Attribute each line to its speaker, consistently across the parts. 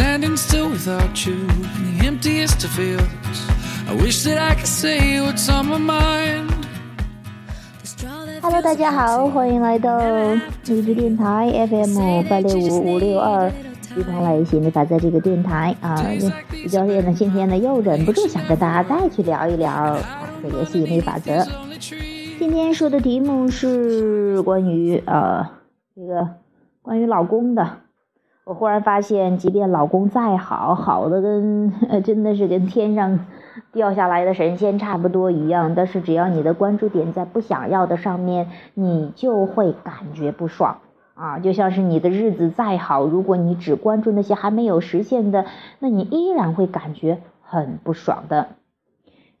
Speaker 1: standing still without you in the emptiest of fields. I wish that I could say what's on my mind.
Speaker 2: Hello，大家好，欢迎来到励志电台 FM 八六五五六二，一同来心理法在这个电台啊。比教练呢，今天呢又忍不住想跟大家再去聊一聊这个吸引力法则。今天说的题目是关于呃这个关于老公的。我忽然发现，即便老公再好，好的跟真的是跟天上掉下来的神仙差不多一样，但是只要你的关注点在不想要的上面，你就会感觉不爽啊！就像是你的日子再好，如果你只关注那些还没有实现的，那你依然会感觉很不爽的。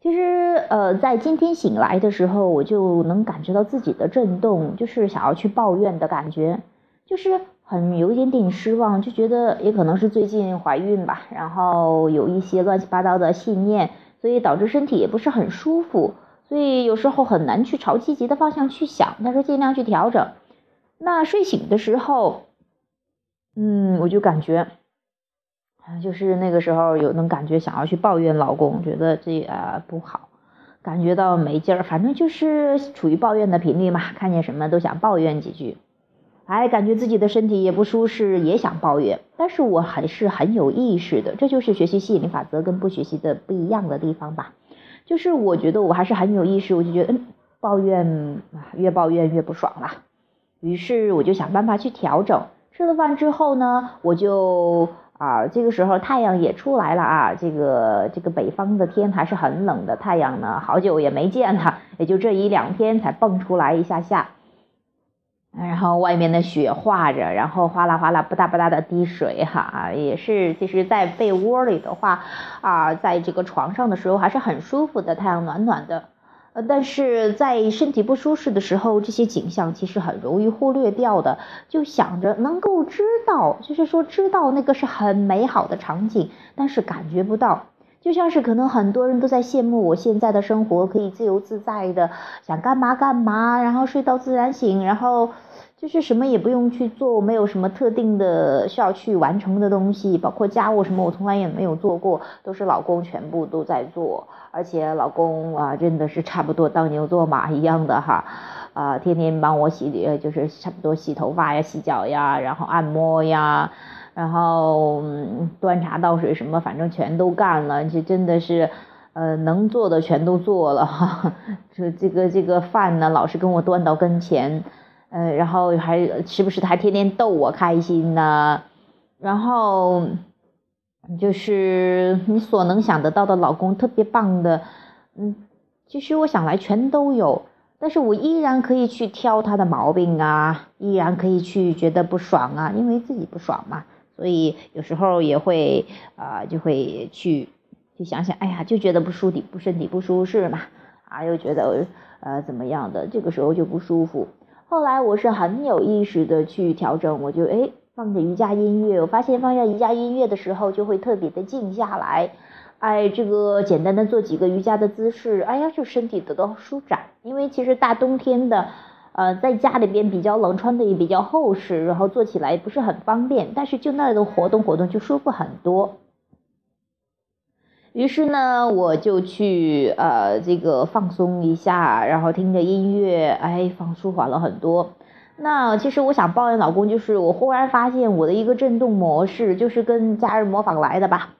Speaker 2: 其实，呃，在今天醒来的时候，我就能感觉到自己的震动，就是想要去抱怨的感觉，就是。很有一点点失望，就觉得也可能是最近怀孕吧，然后有一些乱七八糟的信念，所以导致身体也不是很舒服，所以有时候很难去朝积极的方向去想，但是尽量去调整。那睡醒的时候，嗯，我就感觉，就是那个时候有能感觉想要去抱怨老公，觉得这啊不好，感觉到没劲儿，反正就是处于抱怨的频率嘛，看见什么都想抱怨几句。哎，感觉自己的身体也不舒适，也想抱怨，但是我还是很有意识的，这就是学习吸引力法则跟不学习的不一样的地方吧。就是我觉得我还是很有意识，我就觉得，嗯，抱怨越抱怨越不爽了。于是我就想办法去调整。吃了饭之后呢，我就啊，这个时候太阳也出来了啊，这个这个北方的天还是很冷的，太阳呢好久也没见了，也就这一两天才蹦出来一下下。然后外面的雪化着，然后哗啦哗啦不大不大的滴水哈，也是其实，在被窝里的话，啊，在这个床上的时候还是很舒服的，太阳暖暖的。呃，但是在身体不舒适的时候，这些景象其实很容易忽略掉的，就想着能够知道，就是说知道那个是很美好的场景，但是感觉不到。就像是可能很多人都在羡慕我现在的生活，可以自由自在的想干嘛干嘛，然后睡到自然醒，然后就是什么也不用去做，没有什么特定的需要去完成的东西，包括家务什么我从来也没有做过，都是老公全部都在做，而且老公啊真的是差不多当牛做马一样的哈，啊天天帮我洗，呃就是差不多洗头发呀、洗脚呀，然后按摩呀。然后端茶倒水什么，反正全都干了，这真的是，呃，能做的全都做了 哈。这这个这个饭呢，老是跟我端到跟前，呃，然后还时不时还天天逗我开心呢。然后就是你所能想得到的老公特别棒的，嗯，其实我想来全都有，但是我依然可以去挑他的毛病啊，依然可以去觉得不爽啊，因为自己不爽嘛。所以有时候也会啊，就会去去想想，哎呀，就觉得不舒体不身体不舒适嘛，啊，又觉得呃怎么样的，这个时候就不舒服。后来我是很有意识的去调整，我就哎放着瑜伽音乐，我发现放下瑜伽音乐的时候就会特别的静下来，哎，这个简单的做几个瑜伽的姿势，哎呀，就身体得到舒展。因为其实大冬天的。呃，在家里边比较冷，穿的也比较厚实，然后做起来不是很方便，但是就那个活动活动就舒服很多。于是呢，我就去呃这个放松一下，然后听着音乐，哎，放舒缓了很多。那其实我想抱怨老公，就是我忽然发现我的一个震动模式，就是跟家人模仿来的吧。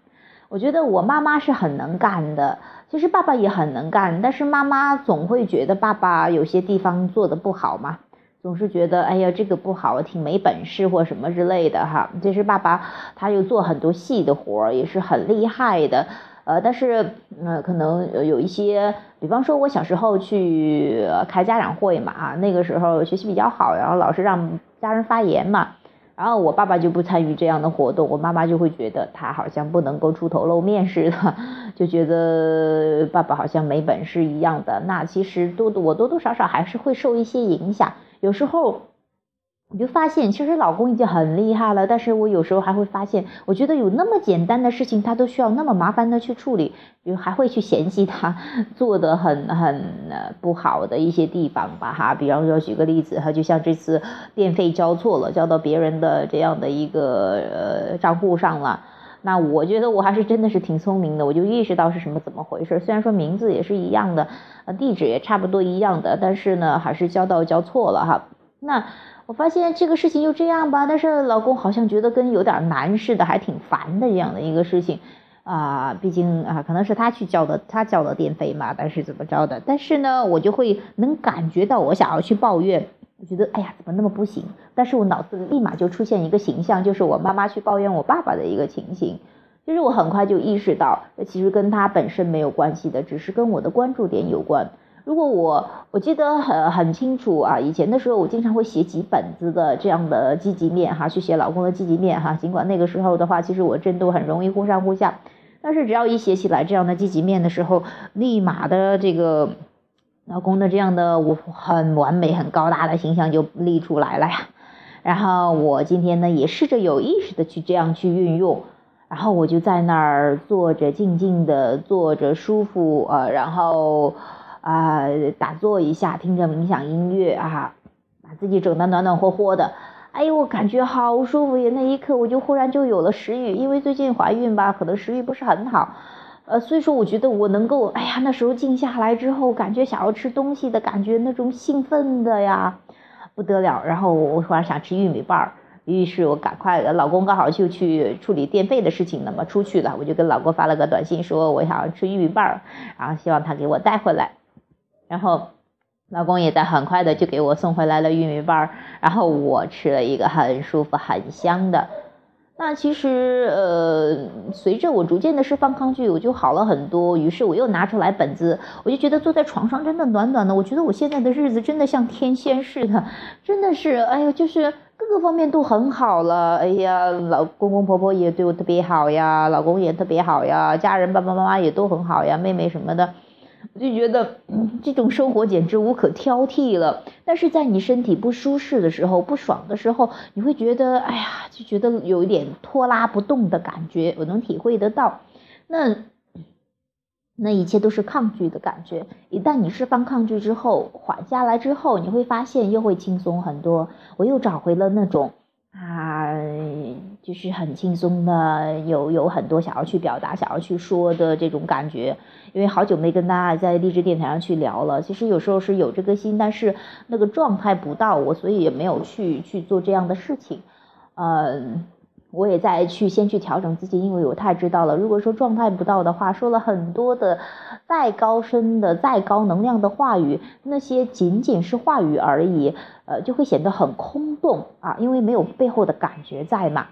Speaker 2: 我觉得我妈妈是很能干的。其实爸爸也很能干，但是妈妈总会觉得爸爸有些地方做的不好嘛，总是觉得哎呀这个不好，挺没本事或什么之类的哈。其实爸爸他又做很多细的活儿，也是很厉害的，呃，但是呃可能有一些，比方说我小时候去开家长会嘛啊，那个时候学习比较好，然后老师让家人发言嘛。然后我爸爸就不参与这样的活动，我妈妈就会觉得他好像不能够出头露面似的，就觉得爸爸好像没本事一样的。那其实多多我多多少少还是会受一些影响，有时候。我就发现，其实老公已经很厉害了，但是我有时候还会发现，我觉得有那么简单的事情，他都需要那么麻烦的去处理，就还会去嫌弃他做的很很不好的一些地方吧，哈，比方说举个例子哈，就像这次电费交错了，交到别人的这样的一个呃账户上了，那我觉得我还是真的是挺聪明的，我就意识到是什么怎么回事。虽然说名字也是一样的，呃，地址也差不多一样的，但是呢，还是交到交错了哈。那我发现这个事情就这样吧，但是老公好像觉得跟有点难似的，还挺烦的这样的一个事情啊。毕竟啊，可能是他去交的，他交的电费嘛，但是怎么着的？但是呢，我就会能感觉到我想要去抱怨。我觉得哎呀，怎么那么不行？但是我脑子里立马就出现一个形象，就是我妈妈去抱怨我爸爸的一个情形。其实我很快就意识到，其实跟他本身没有关系的，只是跟我的关注点有关。如果我我记得很很清楚啊，以前的时候我经常会写几本子的这样的积极面哈，去写老公的积极面哈。尽管那个时候的话，其实我真都很容易忽上忽下，但是只要一写起来这样的积极面的时候，立马的这个。老公的这样的我很完美、很高大的形象就立出来了呀。然后我今天呢也试着有意识的去这样去运用，然后我就在那儿坐着，静静的坐着，舒服呃，然后啊打坐一下，听着冥想音乐啊，把自己整的暖暖和和的。哎呦，我感觉好舒服呀！那一刻我就忽然就有了食欲，因为最近怀孕吧，可能食欲不是很好。呃，所以说我觉得我能够，哎呀，那时候静下来之后，感觉想要吃东西的感觉，那种兴奋的呀，不得了。然后我突然想吃玉米棒儿，于是我赶快，老公刚好就去处理电费的事情了嘛，出去了，我就跟老公发了个短信说我想要吃玉米棒儿，然后希望他给我带回来。然后老公也在很快的就给我送回来了玉米棒儿，然后我吃了一个很舒服、很香的。那其实，呃，随着我逐渐的释放抗拒，我就好了很多。于是我又拿出来本子，我就觉得坐在床上真的暖暖的。我觉得我现在的日子真的像天仙似的，真的是，哎呦，就是各个方面都很好了。哎呀，老公公婆婆也对我特别好呀，老公也特别好呀，家人爸爸妈妈也都很好呀，妹妹什么的。我就觉得，嗯，这种生活简直无可挑剔了。但是在你身体不舒适的时候、不爽的时候，你会觉得，哎呀，就觉得有一点拖拉不动的感觉。我能体会得到，那那一切都是抗拒的感觉。一旦你释放抗拒之后，缓下来之后，你会发现又会轻松很多。我又找回了那种。啊，就是很轻松的，有有很多想要去表达、想要去说的这种感觉。因为好久没跟大家在励志电台上去聊了，其实有时候是有这个心，但是那个状态不到我，所以也没有去去做这样的事情。嗯。我也在去先去调整自己，因为我太知道了，如果说状态不到的话，说了很多的再高深的、再高能量的话语，那些仅仅是话语而已，呃，就会显得很空洞啊，因为没有背后的感觉在嘛。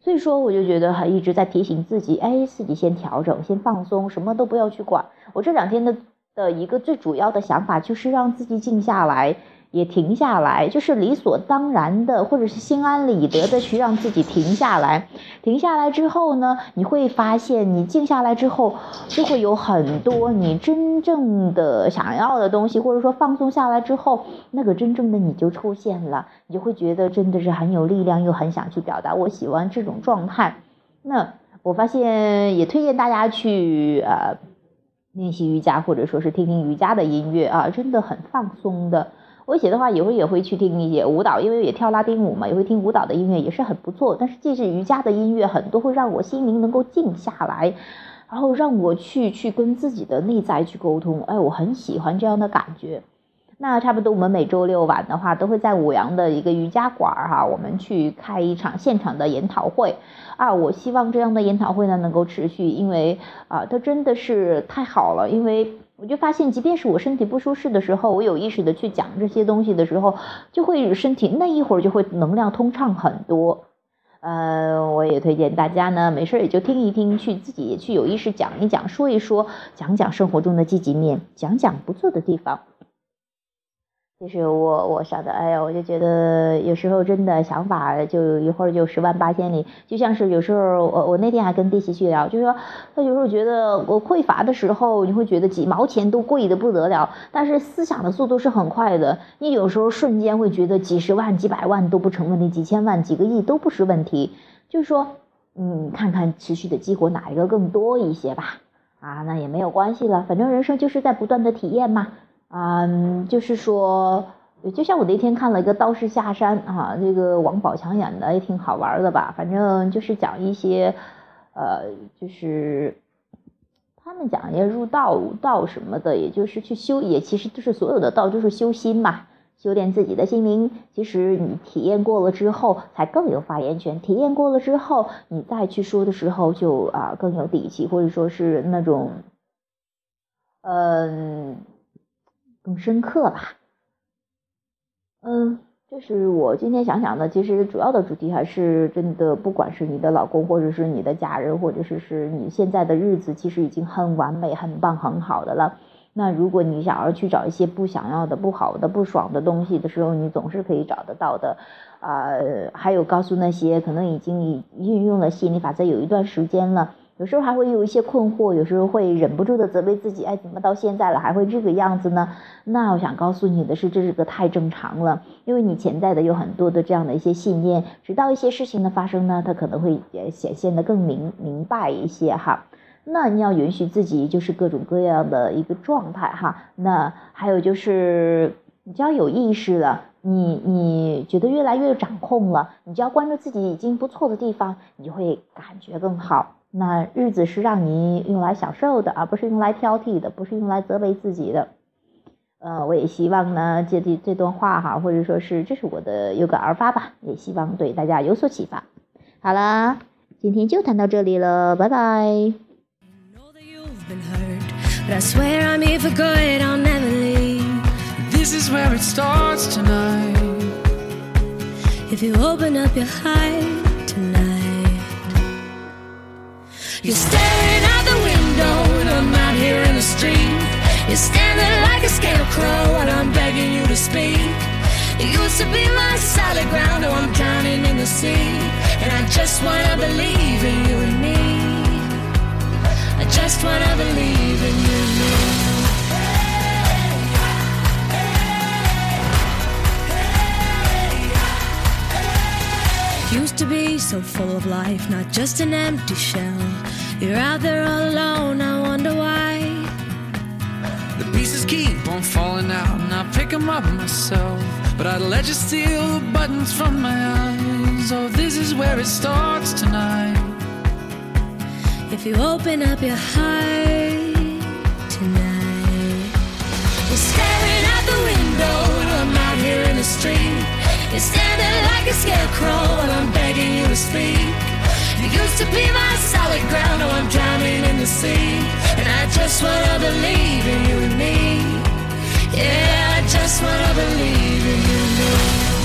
Speaker 2: 所以说，我就觉得一直在提醒自己，哎，自己先调整，先放松，什么都不要去管。我这两天的的一个最主要的想法就是让自己静下来。也停下来，就是理所当然的，或者是心安理得的去让自己停下来。停下来之后呢，你会发现，你静下来之后，就会有很多你真正的想要的东西，或者说放松下来之后，那个真正的你就出现了，你就会觉得真的是很有力量，又很想去表达。我喜欢这种状态。那我发现也推荐大家去呃练习瑜伽，或者说是听听瑜伽的音乐啊，真的很放松的。我写的话，有时候也会去听一些舞蹈，因为也跳拉丁舞嘛，也会听舞蹈的音乐，也是很不错。但是，既是瑜伽的音乐，很多会让我心灵能够静下来，然后让我去去跟自己的内在去沟通。哎，我很喜欢这样的感觉。那差不多，我们每周六晚的话，都会在五羊的一个瑜伽馆儿哈，我们去开一场现场的研讨会啊。我希望这样的研讨会呢能够持续，因为啊，它真的是太好了，因为。我就发现，即便是我身体不舒适的时候，我有意识的去讲这些东西的时候，就会身体那一会儿就会能量通畅很多。呃，我也推荐大家呢，没事也就听一听，去自己也去有意识讲一讲，说一说，讲讲生活中的积极面，讲讲不错的地方。就是我，我想的，哎呀，我就觉得有时候真的想法就一会儿就十万八千里，就像是有时候我我那天还跟弟媳去聊，就是说他有时候觉得我匮乏的时候，你会觉得几毛钱都贵的不得了，但是思想的速度是很快的，你有时候瞬间会觉得几十万、几百万都不成问题，几千万、几个亿都不是问题，就是说，嗯，看看持续的激活哪一个更多一些吧，啊，那也没有关系了，反正人生就是在不断的体验嘛。嗯，就是说，就像我那天看了一个《道士下山》啊，这个王宝强演的也挺好玩的吧？反正就是讲一些，呃，就是他们讲要入道道什么的，也就是去修，也其实就是所有的道就是修心嘛，修炼自己的心灵。其实你体验过了之后，才更有发言权。体验过了之后，你再去说的时候，就啊更有底气，或者说是那种，嗯，更深刻吧。嗯。这是我今天想想的，其实主要的主题还是真的，不管是你的老公，或者是你的家人，或者是是你现在的日子，其实已经很完美、很棒、很好的了。那如果你想要去找一些不想要的、不好的、不爽的东西的时候，你总是可以找得到的。啊，还有告诉那些可能已经运用了心理法则有一段时间了。有时候还会有一些困惑，有时候会忍不住的责备自己，哎，怎么到现在了还会这个样子呢？那我想告诉你的是，这是个太正常了，因为你潜在的有很多的这样的一些信念，直到一些事情的发生呢，它可能会显现的更明明白一些哈。那你要允许自己就是各种各样的一个状态哈。那还有就是，你只要有意识了，你你觉得越来越掌控了，你就要关注自己已经不错的地方，你就会感觉更好。那日子是让你用来享受的，而不是用来挑剔的，不是用来责备自己的。呃，我也希望呢，借这这段话哈，或者说是这是我的有感而发吧，也希望对大家有所启发。好了，今天就谈到这里了，拜拜。
Speaker 1: You're staring out the window and I'm out here in the street. You're standing like a scarecrow and I'm begging you to speak. You used to be my solid ground, oh I'm drowning in the sea. And I just wanna believe in you and me. I just wanna believe in you and me. Used to be so full of life, not just an empty shell. You're out there all alone, I wonder why. The pieces keep on falling out, and I pick them up myself. But I'd let you steal the buttons from my eyes. Oh, this is where it starts tonight. If you open up your heart tonight, you're speak. You used to be my solid ground, now I'm drowning in the sea. And I just wanna believe in you and me. Yeah, I just wanna believe in you and me.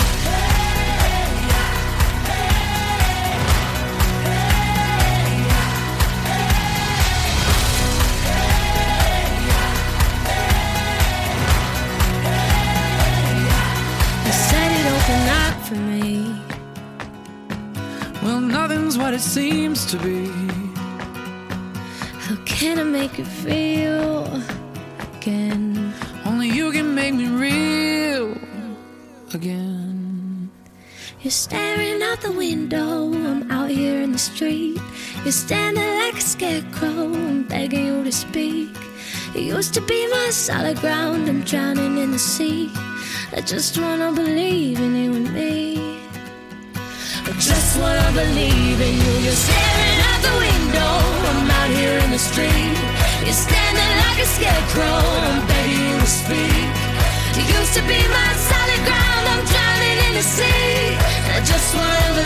Speaker 1: Seems to be. How can I make you feel again? Only you can make me real again. You're staring out the window, I'm out here in the street. You're standing like a scarecrow, I'm begging you to speak. You used to be my solid ground, I'm drowning in the sea. I just wanna believe in you and me. I just wanna believe in you. You're staring out the window. I'm out here in the street. You're standing like a scarecrow. I'm begging you to speak. You used to be my solid ground. I'm drowning in the sea. I just wanna believe.